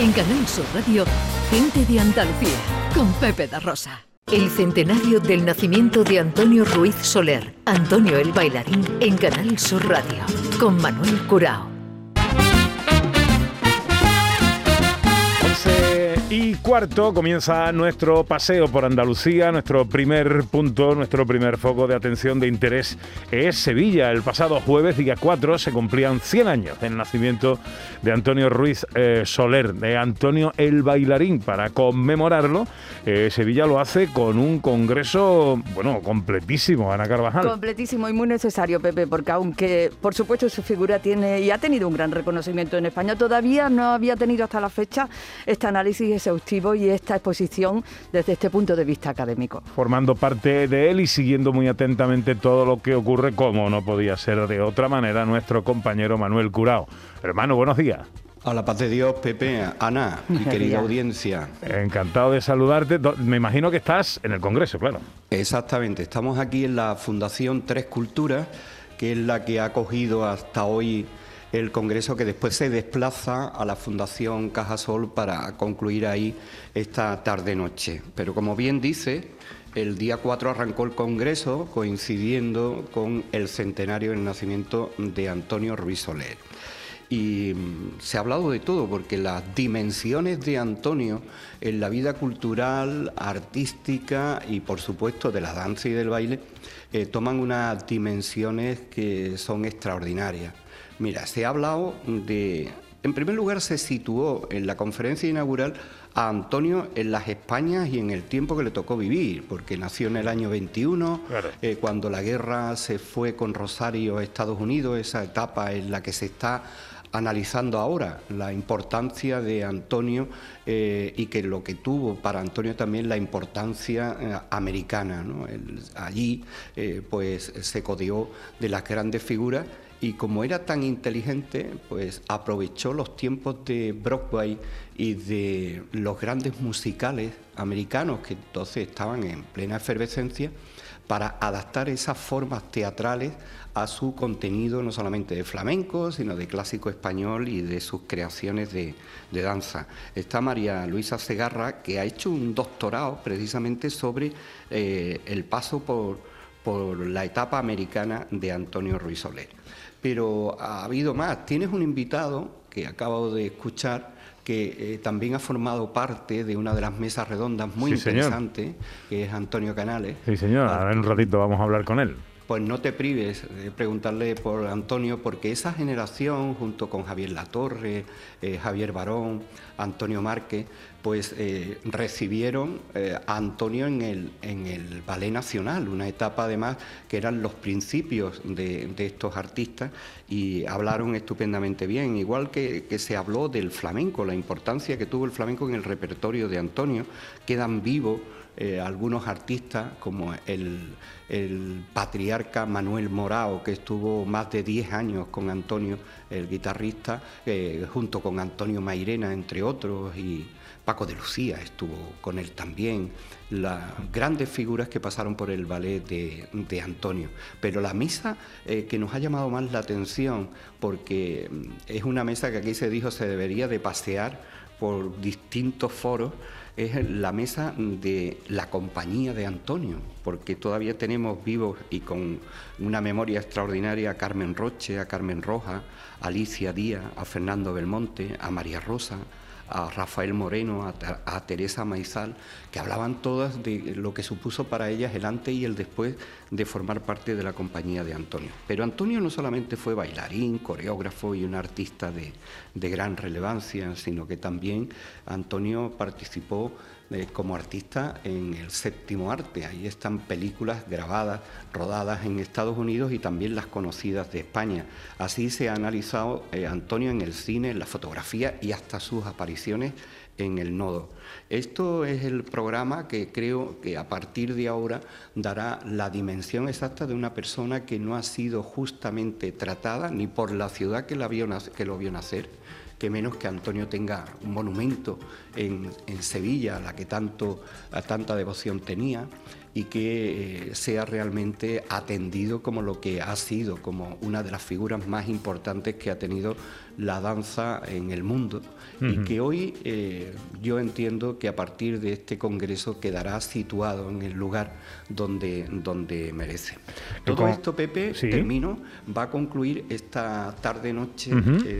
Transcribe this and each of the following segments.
En Canal Sur Radio, Gente de Andalucía, con Pepe da Rosa. El centenario del nacimiento de Antonio Ruiz Soler, Antonio el bailarín, en Canal Sur Radio, con Manuel Curao. Cuarto comienza nuestro paseo por Andalucía. Nuestro primer punto, nuestro primer foco de atención de interés es Sevilla. El pasado jueves, día 4, se cumplían 100 años del nacimiento de Antonio Ruiz eh, Soler, de Antonio el Bailarín. Para conmemorarlo, eh, Sevilla lo hace con un congreso, bueno, completísimo, Ana Carvajal. Completísimo y muy necesario, Pepe, porque aunque, por supuesto, su figura tiene y ha tenido un gran reconocimiento en España, todavía no había tenido hasta la fecha este análisis exhaustivo y esta exposición desde este punto de vista académico. Formando parte de él y siguiendo muy atentamente todo lo que ocurre, como no podía ser de otra manera, nuestro compañero Manuel Curao. Hermano, buenos días. A la paz de Dios, Pepe, Ana, mi querida audiencia. Encantado de saludarte. Me imagino que estás en el Congreso, claro. Exactamente, estamos aquí en la Fundación Tres Culturas, que es la que ha acogido hasta hoy el Congreso que después se desplaza a la Fundación Cajasol para concluir ahí esta tarde-noche. Pero como bien dice, el día 4 arrancó el Congreso coincidiendo con el centenario del nacimiento de Antonio Ruiz Soler. Y mm, se ha hablado de todo, porque las dimensiones de Antonio en la vida cultural, artística y por supuesto de la danza y del baile eh, toman unas dimensiones que son extraordinarias. Mira, se ha hablado de... En primer lugar, se situó en la conferencia inaugural a Antonio en las Españas y en el tiempo que le tocó vivir, porque nació en el año 21, eh, cuando la guerra se fue con Rosario a Estados Unidos, esa etapa en la que se está analizando ahora la importancia de Antonio eh, y que lo que tuvo para Antonio también la importancia eh, americana. allí pues se codió de las grandes figuras y como era tan inteligente, pues aprovechó los tiempos de Broadway y de los grandes musicales americanos que entonces estaban en plena efervescencia para adaptar esas formas teatrales a su contenido no solamente de flamenco, sino de clásico español y de sus creaciones de, danza. Está María Luisa Segarra, que ha hecho un doctorado precisamente sobre eh, el paso por, por la etapa americana de Antonio Ruiz Soler pero ha habido más. Tienes un invitado que acabo de escuchar que eh, también ha formado parte de una de las mesas redondas muy interesantes, que es Antonio Canales. Sí, señor, ahora en un ratito vamos a hablar con él pues no te prives de preguntarle por Antonio, porque esa generación, junto con Javier Latorre, eh, Javier Barón, Antonio Márquez, pues eh, recibieron eh, a Antonio en el, en el Ballet Nacional, una etapa además que eran los principios de, estos artistas y hablaron estupendamente bien, igual que, se habló del flamenco, la importancia que tuvo el flamenco en el repertorio de Antonio, quedan vivos eh, algunos artistas como el, patriarca Manuel Morao, que estuvo más de 10 años con Antonio, el guitarrista, junto con Antonio Mairena, entre otros, y de Lucía estuvo con él también, las grandes figuras que pasaron por el ballet de, Antonio. Pero la misa eh, que nos ha llamado más la atención, porque mm, es una mesa que aquí se dijo se debería de pasear por distintos foros, es la mesa de la compañía de Antonio, porque todavía tenemos vivos y con una memoria extraordinaria a Carmen Roche, a Carmen Roja, a Alicia Díaz, a Fernando Belmonte, a María Rosa, a Rafael Moreno, a, Teresa Maizal, que hablaban todas de lo que supuso para ellas el antes y el después de formar parte de la compañía de Antonio. Pero Antonio no solamente fue bailarín, coreógrafo y un artista de, de gran relevancia, sino que también Antonio participó eh, como artista en el séptimo arte. Ahí están películas grabadas, rodadas en Estados Unidos y también las conocidas de España. Así se ha analizado eh, Antonio en el cine, en la fotografía y hasta sus apariciones en el nodo. Esto es el programa que creo que a partir de ahora dará la dimensión exacta de una persona que no ha sido justamente tratada ni por la ciudad que, la que lo vio nacer, que menos que Antonio tenga un monumento en, Sevilla, a la que tanto, a tanta devoción tenía, y que eh, sea realmente atendido como lo que ha sido, como una de las figuras más importantes que ha tenido la danza en el mundo. Y que hoy eh, yo entiendo que a partir de este congreso quedará situado en el lugar donde, donde merece. Todo esto, Pepe, termino, va a concluir esta tarde-noche,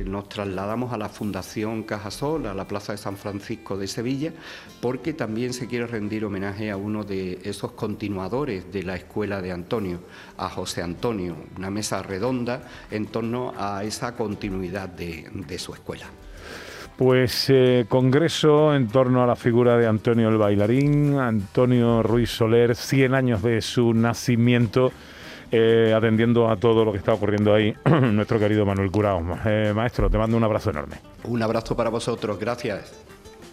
nos trasladamos a la Fundación Cajasol, a la Plaza de San Francisco de Sevilla, porque también se quiere rendir homenaje a uno de esos continuadores de la Escuela de Antonio, a José Antonio, una mesa redonda en torno a esa continuidad de de, su escuela. Pues eh, congreso en torno a la figura de Antonio el bailarín, Antonio Ruiz Soler, 100 años de su nacimiento, eh, atendiendo a todo lo que está ocurriendo ahí, nuestro querido Manuel Curao. Eh, maestro, te mando un abrazo enorme. Un abrazo para vosotros, gracias.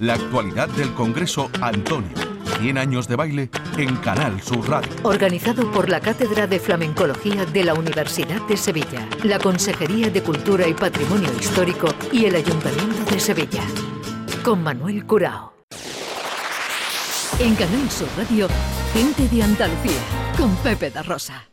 La actualidad del Congreso Antonio 100 años de baile en Canal Sur Radio. Organizado por la Cátedra de Flamencología de la Universidad de Sevilla, la Consejería de Cultura y Patrimonio Histórico y el Ayuntamiento de Sevilla. Con Manuel Curao. En Canal Sur Radio, gente de Andalucía, con Pepe da Rosa.